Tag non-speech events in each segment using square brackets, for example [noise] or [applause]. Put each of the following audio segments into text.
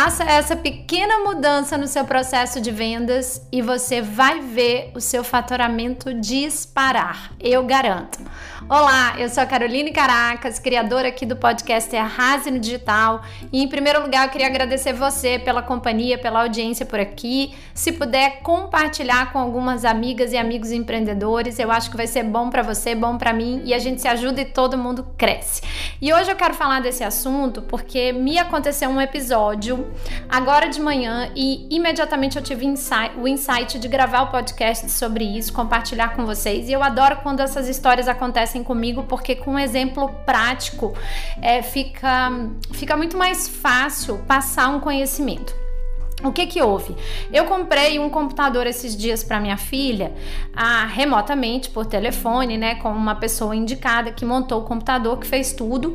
Faça essa pequena mudança no seu processo de vendas e você vai ver o seu faturamento disparar. Eu garanto. Olá, eu sou a Caroline Caracas, criadora aqui do podcast Arrase no Digital. E em primeiro lugar, eu queria agradecer você pela companhia, pela audiência por aqui. Se puder compartilhar com algumas amigas e amigos empreendedores, eu acho que vai ser bom para você, bom para mim e a gente se ajuda e todo mundo cresce. E hoje eu quero falar desse assunto porque me aconteceu um episódio agora de manhã e imediatamente eu tive o insight de gravar o podcast sobre isso, compartilhar com vocês. E eu adoro quando essas histórias acontecem acontecem comigo, porque com um exemplo prático é, fica, fica muito mais fácil passar um conhecimento. O que que houve? Eu comprei um computador esses dias para minha filha, ah, remotamente por telefone, né, com uma pessoa indicada que montou o computador, que fez tudo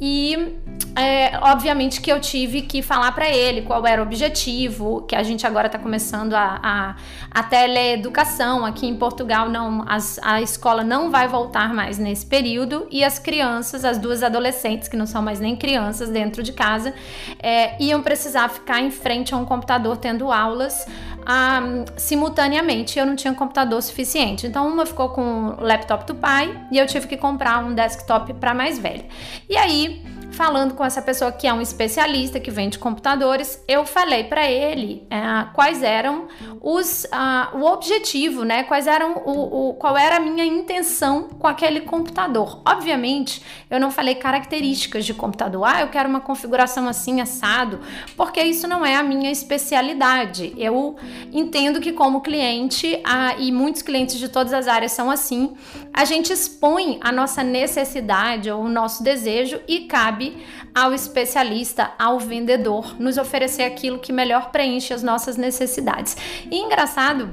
e é, obviamente que eu tive que falar para ele qual era o objetivo, que a gente agora está começando a, a, a teleeducação aqui em Portugal, não as, a escola não vai voltar mais nesse período e as crianças, as duas adolescentes que não são mais nem crianças dentro de casa, é, iam precisar ficar em frente a um computador tendo aulas um, simultaneamente. Eu não tinha computador suficiente, então uma ficou com o laptop do pai e eu tive que comprar um desktop para mais velha. E aí Bye! Falando com essa pessoa que é um especialista que vende computadores, eu falei para ele é, quais eram os uh, o objetivo, né? Quais eram o, o, qual era a minha intenção com aquele computador. Obviamente, eu não falei características de computador. Ah, eu quero uma configuração assim assado, porque isso não é a minha especialidade. Eu entendo que como cliente uh, e muitos clientes de todas as áreas são assim, a gente expõe a nossa necessidade ou o nosso desejo e cabe cabe ao especialista, ao vendedor, nos oferecer aquilo que melhor preenche as nossas necessidades. E engraçado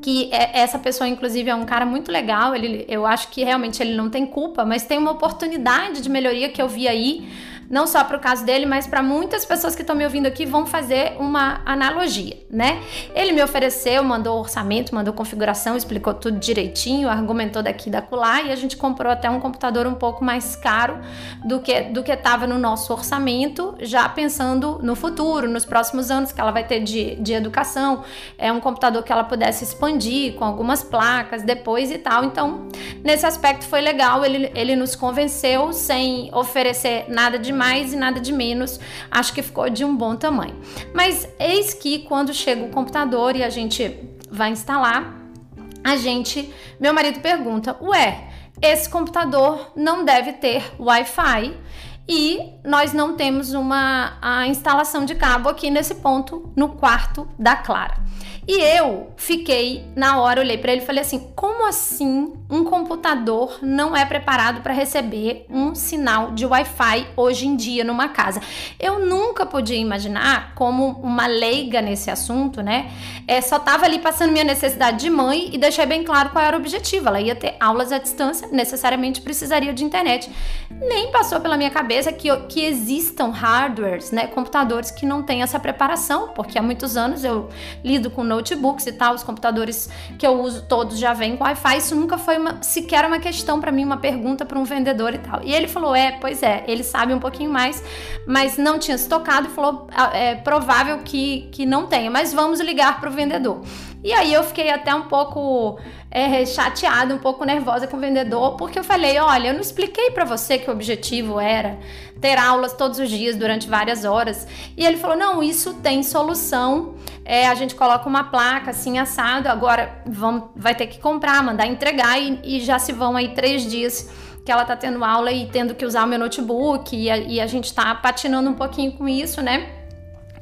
que é, essa pessoa, inclusive, é um cara muito legal. Ele, eu acho que realmente ele não tem culpa, mas tem uma oportunidade de melhoria que eu vi aí não só para o caso dele, mas para muitas pessoas que estão me ouvindo aqui vão fazer uma analogia, né? Ele me ofereceu, mandou orçamento, mandou configuração, explicou tudo direitinho, argumentou daqui da colar e a gente comprou até um computador um pouco mais caro do que do que estava no nosso orçamento, já pensando no futuro, nos próximos anos que ela vai ter de, de educação. É um computador que ela pudesse expandir com algumas placas depois e tal. Então, nesse aspecto foi legal, ele, ele nos convenceu sem oferecer nada demais mais e nada de menos. Acho que ficou de um bom tamanho. Mas eis que quando chega o computador e a gente vai instalar, a gente, meu marido pergunta: "Ué, esse computador não deve ter Wi-Fi?" e nós não temos uma a instalação de cabo aqui nesse ponto no quarto da Clara. E eu fiquei, na hora, olhei para ele e falei assim: como assim um computador não é preparado para receber um sinal de Wi-Fi hoje em dia numa casa? Eu nunca podia imaginar como uma leiga nesse assunto, né? É, só tava ali passando minha necessidade de mãe e deixei bem claro qual era o objetivo. Ela ia ter aulas à distância, necessariamente precisaria de internet. Nem passou pela minha cabeça que, que existam hardwares, né? Computadores que não têm essa preparação, porque há muitos anos eu lido com notebooks e tal, os computadores que eu uso todos já vêm com Wi-Fi. Isso nunca foi uma, sequer uma questão para mim, uma pergunta para um vendedor e tal. E ele falou: é, pois é, ele sabe um pouquinho mais, mas não tinha se tocado e falou: ah, é provável que, que não tenha, mas vamos ligar para o vendedor. E aí eu fiquei até um pouco é, chateada, um pouco nervosa com o vendedor, porque eu falei: olha, eu não expliquei para você que o objetivo era ter aulas todos os dias durante várias horas. E ele falou: não, isso tem solução. É, a gente coloca uma placa assim assado, agora vamos, vai ter que comprar, mandar entregar e, e já se vão aí três dias que ela tá tendo aula e tendo que usar o meu notebook e a, e a gente tá patinando um pouquinho com isso, né?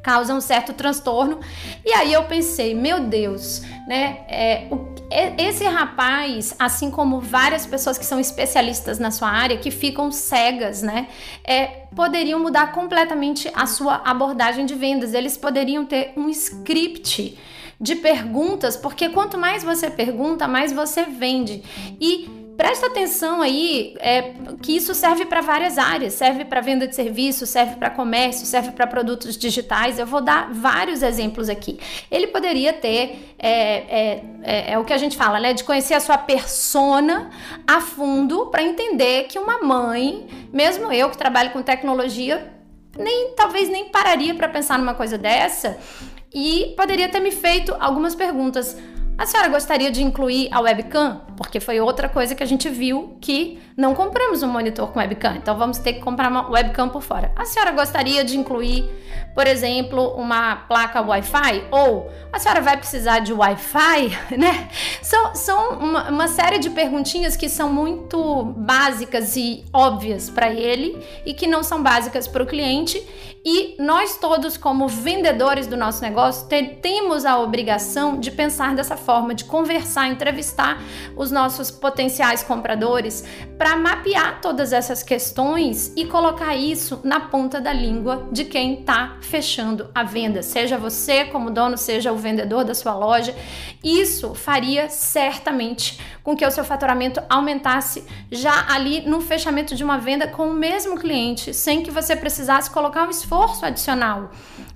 Causa um certo transtorno. E aí eu pensei, meu Deus, né? É, o, esse rapaz, assim como várias pessoas que são especialistas na sua área, que ficam cegas, né? É, poderiam mudar completamente a sua abordagem de vendas. Eles poderiam ter um script de perguntas, porque quanto mais você pergunta, mais você vende. E presta atenção aí é, que isso serve para várias áreas, serve para venda de serviços, serve para comércio, serve para produtos digitais. Eu vou dar vários exemplos aqui. Ele poderia ter é, é, é, é o que a gente fala, né, de conhecer a sua persona a fundo para entender que uma mãe, mesmo eu que trabalho com tecnologia, nem talvez nem pararia para pensar numa coisa dessa e poderia ter me feito algumas perguntas. A senhora gostaria de incluir a webcam? Porque foi outra coisa que a gente viu que não compramos um monitor com webcam, então vamos ter que comprar uma webcam por fora. A senhora gostaria de incluir, por exemplo, uma placa Wi-Fi? Ou a senhora vai precisar de Wi-Fi? [laughs] Né? São, são uma, uma série de perguntinhas que são muito básicas e óbvias para ele e que não são básicas para o cliente. E nós todos, como vendedores do nosso negócio, temos a obrigação de pensar dessa forma de conversar, entrevistar os nossos potenciais compradores para mapear todas essas questões e colocar isso na ponta da língua de quem está fechando a venda, seja você como dono, seja o vendedor da sua loja. Isso faria certamente com que o seu faturamento aumentasse já ali no fechamento de uma venda com o mesmo cliente, sem que você precisasse colocar um esforço adicional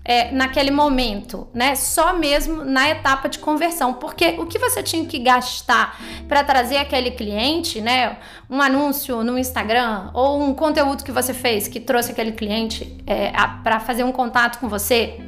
é, naquele momento, né? Só mesmo na etapa de conversão, porque o que você tinha que gastar para trazer aquele cliente, né? Um anúncio no Instagram ou um conteúdo que você fez que trouxe aquele cliente é, para fazer um contato com você,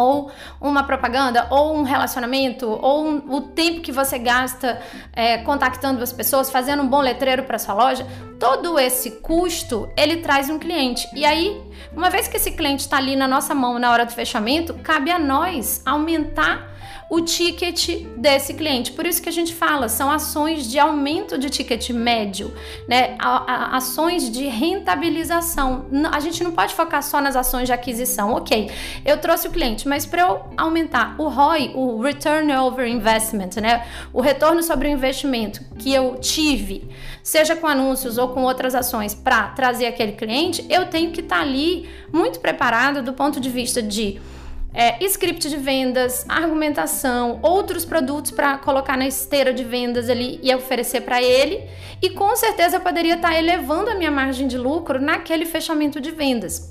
ou uma propaganda, ou um relacionamento, ou um, o tempo que você gasta é, contactando as pessoas, fazendo um bom letreiro para sua loja, todo esse custo ele traz um cliente. E aí, uma vez que esse cliente está ali na nossa mão na hora do fechamento, cabe a nós aumentar o ticket desse cliente. Por isso que a gente fala, são ações de aumento de ticket médio, né? A, a, ações de rentabilização. A gente não pode focar só nas ações de aquisição. Ok, eu trouxe o cliente, mas para eu aumentar o ROI, o Return Over Investment, né? O retorno sobre o investimento que eu tive, seja com anúncios ou com outras ações, para trazer aquele cliente, eu tenho que estar tá ali muito preparado do ponto de vista de é, script de vendas, argumentação, outros produtos para colocar na esteira de vendas ali e oferecer para ele. E com certeza eu poderia estar tá elevando a minha margem de lucro naquele fechamento de vendas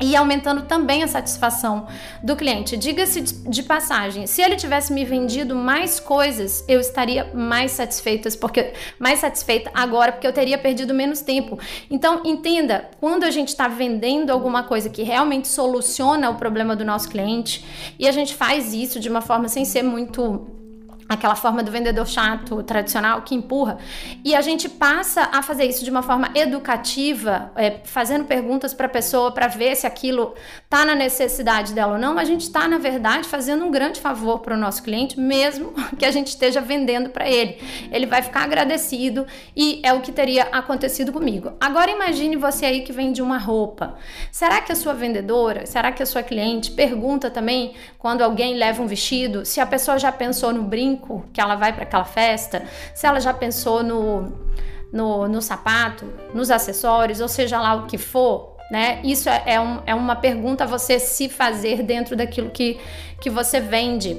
e aumentando também a satisfação do cliente. Diga-se de passagem, se ele tivesse me vendido mais coisas, eu estaria mais satisfeita, porque mais satisfeita agora, porque eu teria perdido menos tempo. Então, entenda, quando a gente está vendendo alguma coisa que realmente soluciona o problema do nosso cliente, e a gente faz isso de uma forma sem ser muito aquela forma do vendedor chato tradicional que empurra. E a gente passa a fazer isso de uma forma educativa é, fazendo perguntas para a pessoa para ver se aquilo tá na necessidade dela ou não a gente está na verdade fazendo um grande favor para o nosso cliente mesmo [laughs] que a gente esteja vendendo para ele. Ele vai ficar agradecido e é o que teria acontecido comigo. Agora imagine você aí que vende uma roupa. Será que a sua vendedora será que a sua cliente pergunta também quando alguém leva um vestido se a pessoa já pensou no brinco brinco que ela vai para aquela festa, se ela já pensou no, no, no sapato, nos acessórios, ou seja lá o que for, né? Isso é, é, um, é uma pergunta a você se fazer dentro daquilo que, que você vende.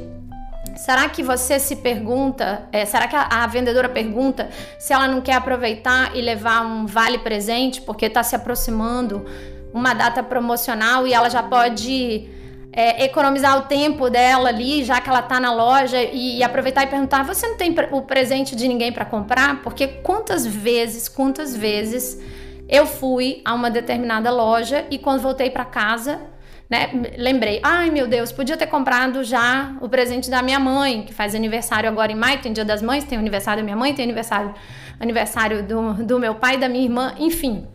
Será que você se pergunta, é, será que a, a, vendedora pergunta se ela não quer aproveitar e levar um vale presente porque está se aproximando uma data promocional e ela já pode é, economizar o tempo dela ali, já que ela tá na loja, e, e aproveitar e perguntar: você não tem o presente de ninguém para comprar? Porque quantas vezes, quantas vezes eu fui a uma determinada loja e quando voltei para casa, né, lembrei, ai meu Deus, podia ter comprado já o presente da minha mãe, que faz aniversário agora em maio, tem dia das mães, tem aniversário da minha mãe, tem aniversário, aniversário do, do meu pai, da minha irmã, enfim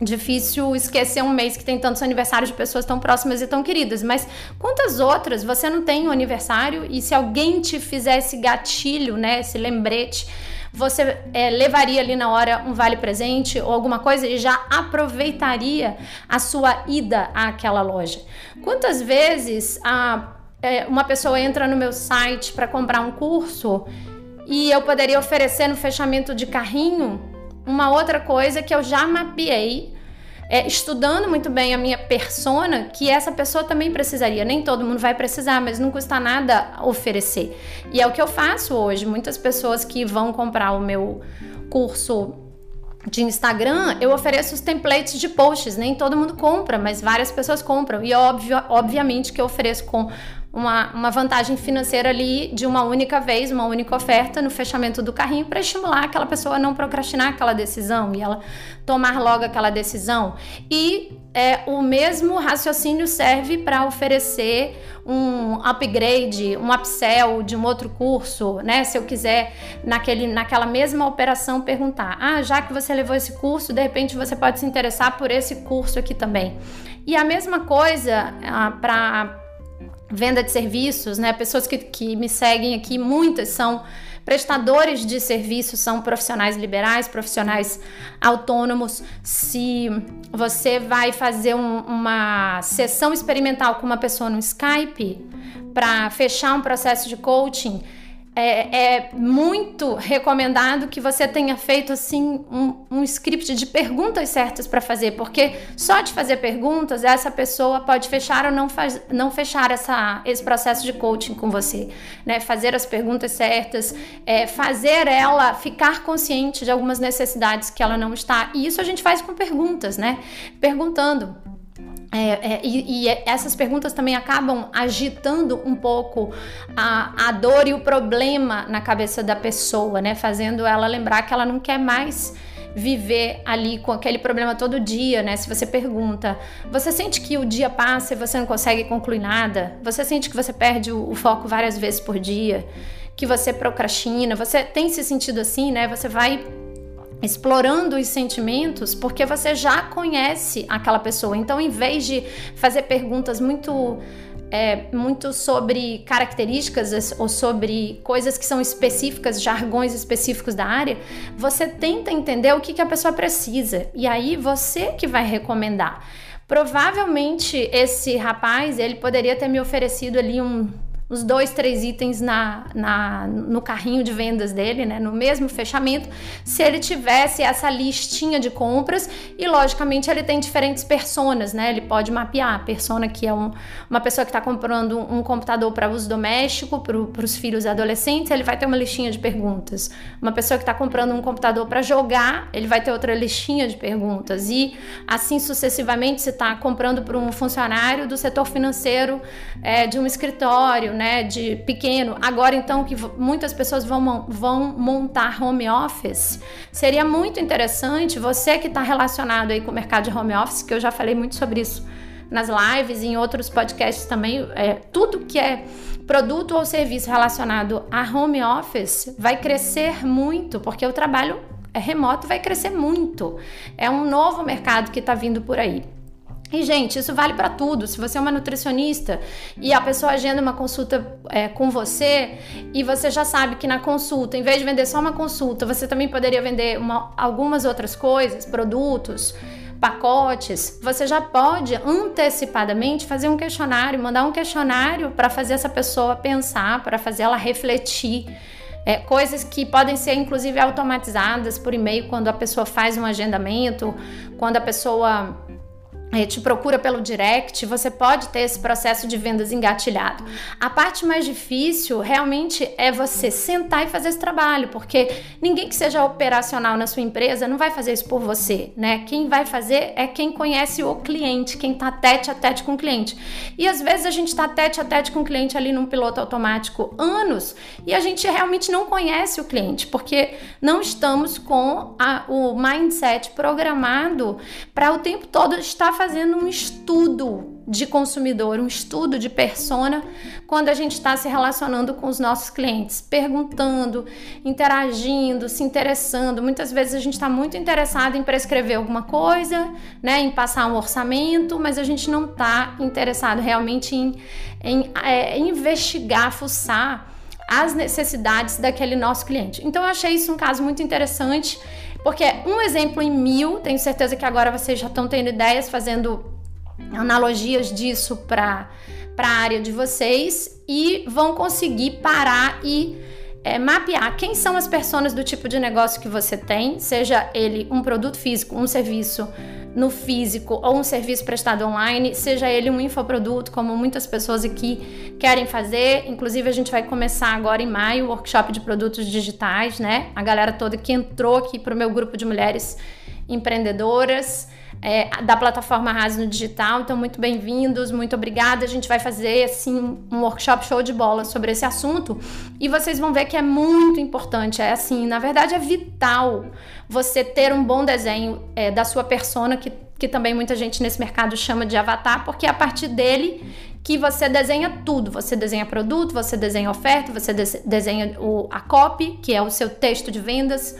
difícil esquecer um mês que tem tantos aniversários de pessoas tão próximas e tão queridas, mas quantas outras você não tem um aniversário e se alguém te fizer esse gatilho, né, esse lembrete, você é, levaria ali na hora um vale presente ou alguma coisa e já aproveitaria a sua ida àquela loja. Quantas vezes a, é, uma pessoa entra no meu site para comprar um curso e eu poderia oferecer no fechamento de carrinho uma outra coisa que eu já mapeei, é, estudando muito bem a minha persona, que essa pessoa também precisaria. Nem todo mundo vai precisar, mas não custa nada oferecer. E é o que eu faço hoje. Muitas pessoas que vão comprar o meu curso de Instagram, eu ofereço os templates de posts. Nem todo mundo compra, mas várias pessoas compram. E óbvio, obviamente que eu ofereço com uma, uma vantagem financeira ali de uma única vez, uma única oferta no fechamento do carrinho para estimular aquela pessoa a não procrastinar aquela decisão e ela tomar logo aquela decisão. E é, o mesmo raciocínio serve para oferecer um upgrade, um upsell de um outro curso, né? Se eu quiser naquele, naquela mesma operação perguntar, ah, já que você levou esse curso, de repente você pode se interessar por esse curso aqui também. E a mesma coisa ah, para venda de serviços, né? Pessoas que, que me seguem aqui, muitas são prestadores de serviços, são profissionais liberais, profissionais autônomos. Se você vai fazer um, uma sessão experimental com uma pessoa no Skype para fechar um processo de coaching, é, é, muito recomendado que você tenha feito assim um, um script de perguntas certas para fazer, porque só de fazer perguntas essa pessoa pode fechar ou não, faz, não fechar essa, esse processo de coaching com você, né? Fazer as perguntas certas, é, fazer ela ficar consciente de algumas necessidades que ela não está. E isso a gente faz com perguntas, né? Perguntando é, é, e, e, essas perguntas também acabam agitando um pouco a, a dor e o problema na cabeça da pessoa, né? Fazendo ela lembrar que ela não quer mais viver ali com aquele problema todo dia, né? Se você pergunta, você sente que o dia passa e você não consegue concluir nada? Você sente que você perde o, o foco várias vezes por dia? Que você procrastina? Você tem se sentido assim, né? Você vai explorando os sentimentos porque você já conhece aquela pessoa. Então, em vez de fazer perguntas muito é, muito sobre características ou sobre coisas que são específicas, jargões específicos da área, você tenta entender o que, que a pessoa precisa e aí você que vai recomendar. Provavelmente esse rapaz ele poderia ter me oferecido ali um os dois, três itens na, na, no carrinho de vendas dele, né, no mesmo fechamento, se ele tivesse essa listinha de compras e, logicamente, ele tem diferentes personas, né? Ele pode mapear a persona que é um, uma pessoa que está comprando um, computador para uso doméstico, para os filhos adolescentes, ele vai ter uma listinha de perguntas. Uma pessoa que está comprando um computador para jogar, ele vai ter outra listinha de perguntas. E assim sucessivamente, se está comprando para um funcionário do setor financeiro é, de um escritório, né, de pequeno. Agora, então, que muitas pessoas vão, vão montar home office, seria muito interessante você que está relacionado aí com o mercado de home office, que eu já falei muito sobre isso nas lives e em outros podcasts também, é, tudo que é produto ou serviço relacionado a home office vai crescer muito, porque o trabalho é remoto vai crescer muito. É um novo mercado que está vindo por aí. E, gente, isso vale para tudo. Se você é uma nutricionista e a pessoa agenda uma consulta é, com você e você já sabe que na consulta, em vez de vender só uma consulta, você também poderia vender uma, algumas outras coisas, produtos, pacotes, você já pode antecipadamente fazer um questionário, mandar um questionário para fazer essa pessoa pensar, para fazer ela refletir. É, coisas que podem ser inclusive automatizadas por e-mail quando a pessoa faz um agendamento, quando a pessoa te procura pelo direct, você pode ter esse processo de vendas engatilhado. A parte mais difícil realmente é você sentar e fazer esse trabalho, porque ninguém que seja operacional na sua empresa não vai fazer isso por você, né? Quem vai fazer é quem conhece o cliente, quem tá tete a tete com o cliente. E às vezes a gente tá tete a tete com o cliente ali num piloto automático anos e a gente realmente não conhece o cliente, porque não estamos com a, o mindset programado para o tempo todo estar fazendo um estudo de consumidor, um estudo de persona quando a gente está se relacionando com os nossos clientes, perguntando, interagindo, se interessando. Muitas vezes a gente está muito interessado em prescrever alguma coisa, né, em passar um orçamento, mas a gente não está interessado realmente em, em é, investigar, fuçar as necessidades daquele nosso cliente. Então eu achei isso um caso muito interessante porque um exemplo em mil, tenho certeza que agora vocês já estão tendo ideias, fazendo analogias disso para a área de vocês e vão conseguir parar e é, mapear quem são as pessoas do tipo de negócio que você tem, seja ele um produto físico, um serviço no físico ou um serviço prestado online, seja ele um infoproduto, como muitas pessoas aqui querem fazer. Inclusive, a gente vai começar agora em maio o workshop de produtos digitais, né? A galera toda que entrou aqui para o meu grupo de mulheres empreendedoras. É, da plataforma Rase no Digital. Então, muito bem-vindos, muito obrigada. A gente vai fazer assim um workshop show de bola sobre esse assunto e vocês vão ver que é muito importante. É assim, na verdade, é vital você ter um bom desenho é, da sua persona, que, que também muita gente nesse mercado chama de avatar, porque é a partir dele que você desenha tudo. Você desenha produto, você desenha oferta, você desenha o, a copy, que é o seu texto de vendas,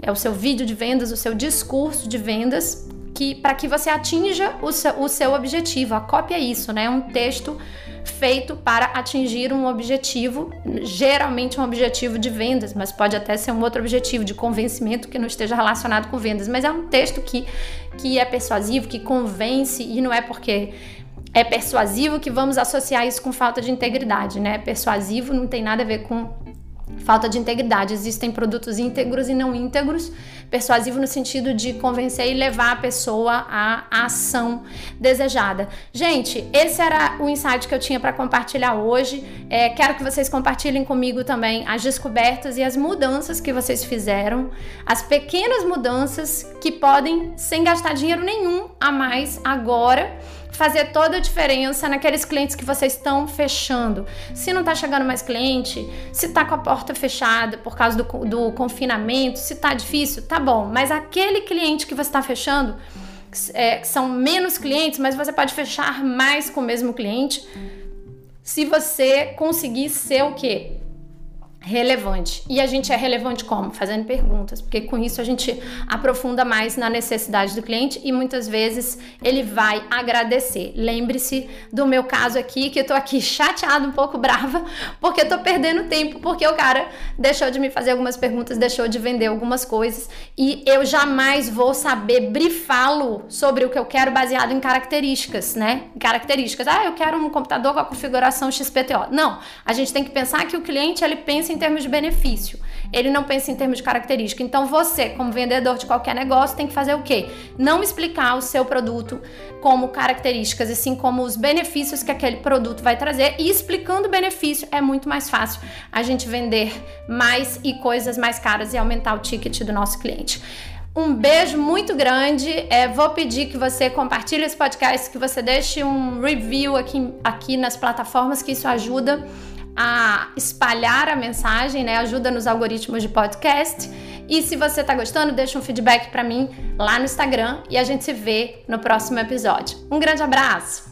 é o seu vídeo de vendas, o seu discurso de vendas que para que você atinja o seu, o seu objetivo. A cópia é isso, né? É um texto feito para atingir um objetivo, geralmente um objetivo de vendas, mas pode até ser um outro objetivo de convencimento que não esteja relacionado com vendas, mas é um texto que, que é persuasivo, que convence e não é porque é persuasivo que vamos associar isso com falta de integridade, né? Persuasivo não tem nada a ver com falta de integridade. Existem produtos íntegros e não íntegros, persuasivo no sentido de convencer e levar a pessoa à ação desejada. Gente, esse era o insight que eu tinha para compartilhar hoje. É, quero que vocês compartilhem comigo também as descobertas e as mudanças que vocês fizeram, as pequenas mudanças que podem, sem gastar dinheiro nenhum a mais agora fazer toda a diferença naqueles clientes que vocês estão fechando. Se não está chegando mais cliente, se está com a porta fechada por causa do, do confinamento, se está difícil, tá bom. Mas aquele cliente que você está fechando, é, são menos clientes, mas você pode fechar mais com o mesmo cliente se você conseguir ser o quê? Relevante. E a gente é relevante como? Fazendo perguntas, porque com isso a gente aprofunda mais na necessidade do cliente e muitas vezes ele vai agradecer. Lembre-se do meu caso aqui, que eu tô aqui chateada, um pouco brava, porque eu tô perdendo tempo, porque o cara deixou de me fazer algumas perguntas, deixou de vender algumas coisas e eu jamais vou saber brifá-lo sobre o que eu quero baseado em características, né? Características. Ah, eu quero um computador com a configuração XPTO. Não, a gente tem que pensar que o cliente ele pensa pensa em termos de benefício, ele não pensa em termos de característica. Então você, como vendedor de qualquer negócio, tem que fazer o quê? Não explicar o seu produto como características, e sim como os benefícios que aquele produto vai trazer. E explicando o benefício é muito mais fácil a gente vender mais e coisas mais caras e aumentar o ticket do nosso cliente. Um beijo muito grande. É, vou pedir que você compartilhe esse podcast, que você deixe um review aqui, aqui nas plataformas, que isso ajuda a espalhar a mensagem, né? Ajuda nos algoritmos de podcast. E se você tá gostando, deixa um feedback para mim lá no Instagram e a gente se vê no próximo episódio. Um grande abraço.